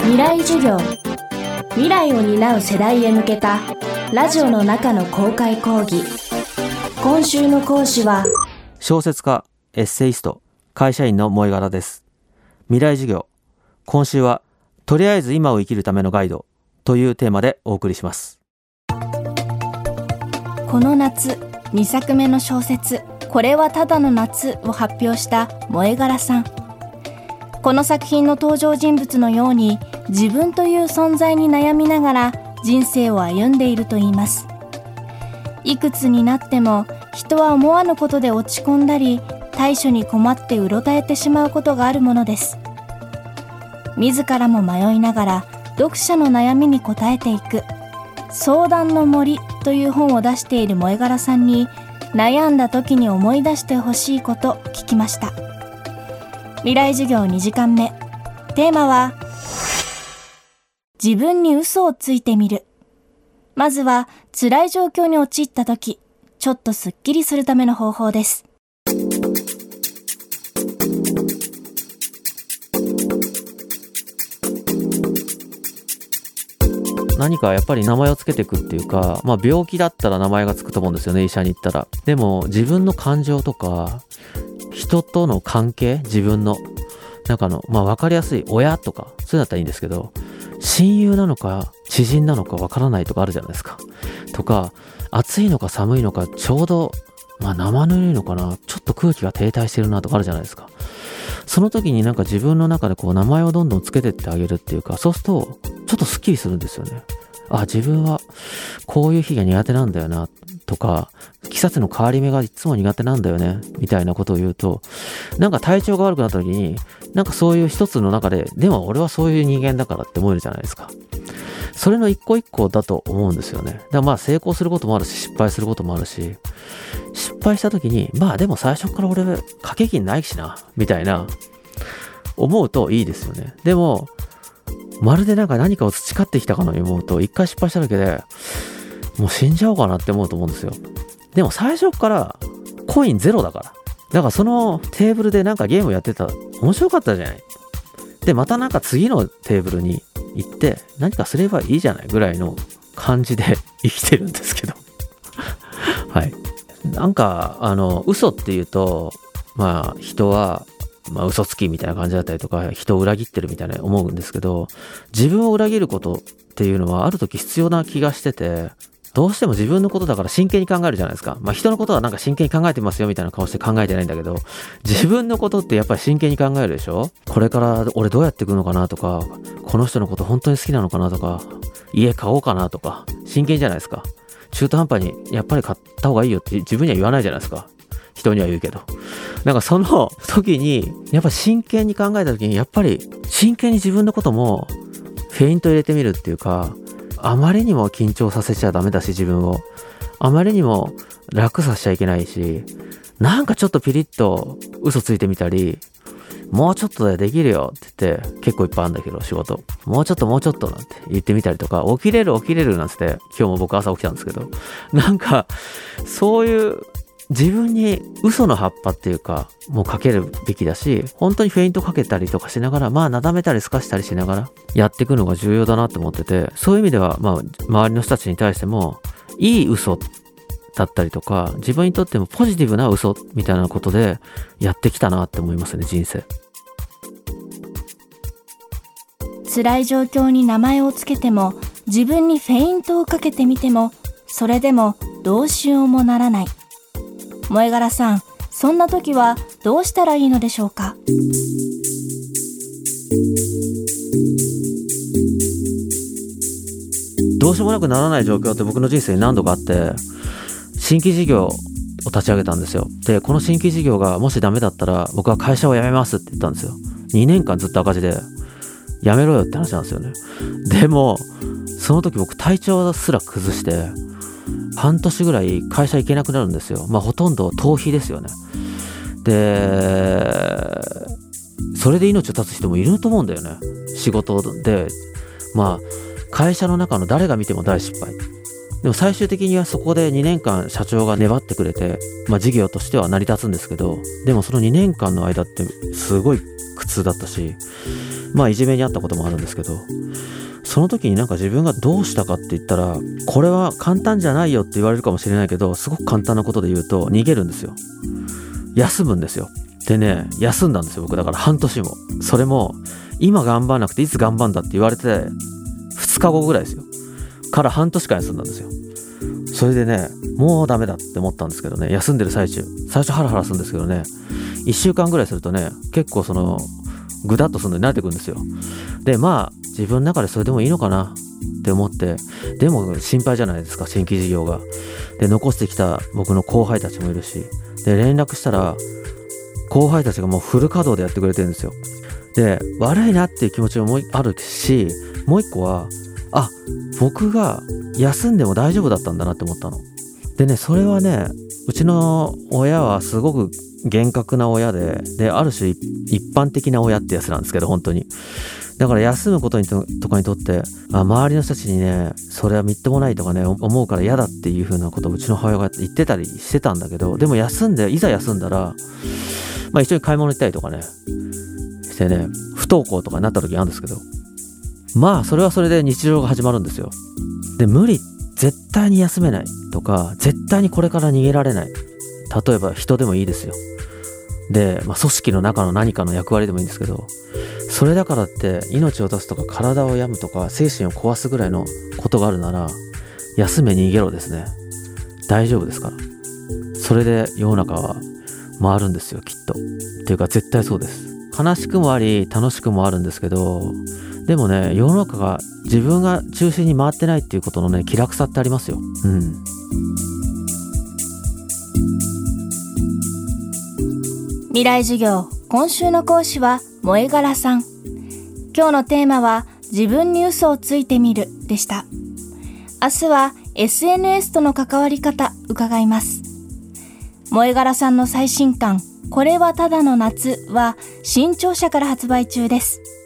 未来授業。未来を担う世代へ向けたラジオの中の公開講義。今週の講師は小説家エッセイスト会社員の萌え柄です。未来授業。今週はとりあえず今を生きるためのガイドというテーマでお送りします。この夏2作目の小説これはただの夏を発表した萌え柄さんこの作品の登場人物のように自分という存在に悩みながら人生を歩んでいるといいます。いくつになっても人は思わぬことで落ち込んだり対処に困ってうろたえてしまうことがあるものです。自らも迷いながら読者の悩みに応えていく。相談の森という本を出している萌柄さんに悩んだ時に思い出してほしいこと聞きました。未来授業2時間目。テーマは自分に嘘をついてみる。まずは辛い状況に陥った時ちょっとスッキリするための方法です。何かやっぱり名前を付けていくっていうか、まあ病気だったら名前が付くと思うんですよね、医者に行ったら。でも自分の感情とか、人との関係、自分の、なんかの、まあ分かりやすい親とか、そういうのだったらいいんですけど、親友なのか、知人なのか分からないとかあるじゃないですか。とか、暑いのか寒いのか、ちょうど、まあ生ぬるいのかな、ちょっと空気が停滞してるなとかあるじゃないですか。その時になんか自分の中でこう名前をどんどんつけてってあげるっていうか、そうすると、ちょっとスッキリするんですよね。あ、自分はこういう日が苦手なんだよな、とか、季節の変わり目がいつも苦手なんだよね、みたいなことを言うと、なんか体調が悪くなった時に、なんかそういう一つの中で、でも俺はそういう人間だからって思えるじゃないですか。それの一個一個だと思うんですよね。だからまあ成功することもあるし、失敗することもあるし、失敗した時に、まあでも最初から俺、掛け金ないしな、みたいな、思うといいですよね。でも、まるでなんか何かを培ってきたかのように思うと、一回失敗しただけで、もう死んじゃおうかなって思うと思うんですよ。でも最初からコインゼロだから。だからそのテーブルでなんかゲームやってたら面白かったじゃない。で、またなんか次のテーブルに行って何かすればいいじゃないぐらいの感じで 生きてるんですけど。はい。なんか、あの、嘘っていうと、まあ人はまあ、嘘つきみたいな感じだったりとか、人を裏切ってるみたいな思うんですけど、自分を裏切ることっていうのはある時必要な気がしてて、どうしても自分のことだから真剣に考えるじゃないですか。まあ人のことはなんか真剣に考えてますよみたいな顔して考えてないんだけど、自分のことってやっぱり真剣に考えるでしょ？これから俺どうやっていくのかなとか、この人のこと本当に好きなのかなとか、家買おうかなとか、真剣じゃないですか。中途半端にやっぱり買った方がいいよって自分には言わないじゃないですか。人には言うけど。なんかその 時に、やっぱ真剣に考えた時に、やっぱり真剣に自分のこともフェイント入れてみるっていうか、あまりにも緊張させちゃダメだし、自分を。あまりにも楽させちゃいけないし、なんかちょっとピリッと嘘ついてみたり、もうちょっとでできるよって言って、結構いっぱいあるんだけど、仕事。もうちょっともうちょっとなんて言ってみたりとか、起きれる起きれるなんつって、今日も僕朝起きたんですけど、なんか、そういう自分に嘘の葉っぱっていうか、もうかけるべきだし、本当にフェイントかけたりとかしながら、まあ、なだめたりすかしたりしながら、やっていくのが重要だなって思ってて、そういう意味では、まあ、周りの人たちに対しても、いい嘘だったりとか、自分にとってもポジティブな嘘みたいなことで、やってきたなって思いますね、人生。辛い状況に名前をつけても、自分にフェイントをかけてみても、それでもどうしようもならない。萌柄さんそんな時はどうしたらいいのでしょうか？どうしようもなくならない状況って僕の人生に何度かあって新規事業を立ち上げたんですよ。でこの新規事業がもしダメだったら僕は会社を辞めますって言ったんですよ。2年間ずっと赤字で辞めろよって話なんですよね。でもその時僕体調すら崩して半年ぐらい会社行けなくなるんですよ。まあほとんど逃避ですよね。で、それで命を絶つ人もいると思うんだよね。仕事で、まあ会社の中の誰が見ても大失敗。でも最終的にはそこで2年間社長が粘ってくれて、まあ事業としては成り立つんですけど、でもその2年間の間ってすごい苦痛だったし、まあいじめにあったこともあるんですけどその時になんか自分がどうしたかって言ったらこれは簡単じゃないよって言われるかもしれないけどすごく簡単なことで言うと逃げるんですよ。休むんですよ。でね休んだんですよ僕。だから半年もそれも今頑張らなくていつ頑張んだって言われて2日後ぐらいですよ。から半年間休んだんですよ。それでねもうダメだって思ったんですけどね。休んでる最中。最初ハラハラするんですけどね。1週間ぐらいするとね結構そのぐだっとするのに慣れてくるんですよ。でまあ自分の中でそれでもいいのかな？って思って。でも心配じゃないですか新規事業が。で残してきた僕の後輩たちもいるし。で連絡したら後輩たちがもうフル稼働でやってくれてるんですよ。で悪いなっていう気持ちもあるしもう一個はあ僕が休んでも大丈夫だったんだなって思ったの。でねそれはねうちの親はすごく厳格な親でである種一般的な親ってやつなんですけど本当に。だから休むことにととかにとってあ周りの人たちにねそれはみっともないとかね思うから嫌だっていうふうなことをうちの母親が言ってたりしてたんだけどでも休んでいざ休んだらまあ一緒に買い物行ったりとかねしてね不登校とかになった時あるんですけどまあそれはそれで日常が始まるんですよ。で無理絶対に休めないとか絶対にこれから逃げられない。例えば人でもいいですよ。で、まあ、組織の中の何かの役割でもいいんですけどそれだからって命を出すとか体を病むとか精神を壊すぐらいのことがあるなら休め逃げろですね。大丈夫ですから。それで世の中は回るんですよきっと。っていうか絶対そうです。悲しくもあり楽しくもあるんですけどでもね世の中が自分が中心に回ってないっていうことのね気楽さってありますよ。うん。未来授業今週の講師は萌え柄さん。今日のテーマは自分に嘘をついてみるでした。明日は SNS との関わり方伺います。萌え柄さんの最新刊これはただの夏は新潮社から発売中です。